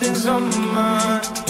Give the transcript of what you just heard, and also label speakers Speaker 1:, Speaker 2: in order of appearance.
Speaker 1: Something's on my mind,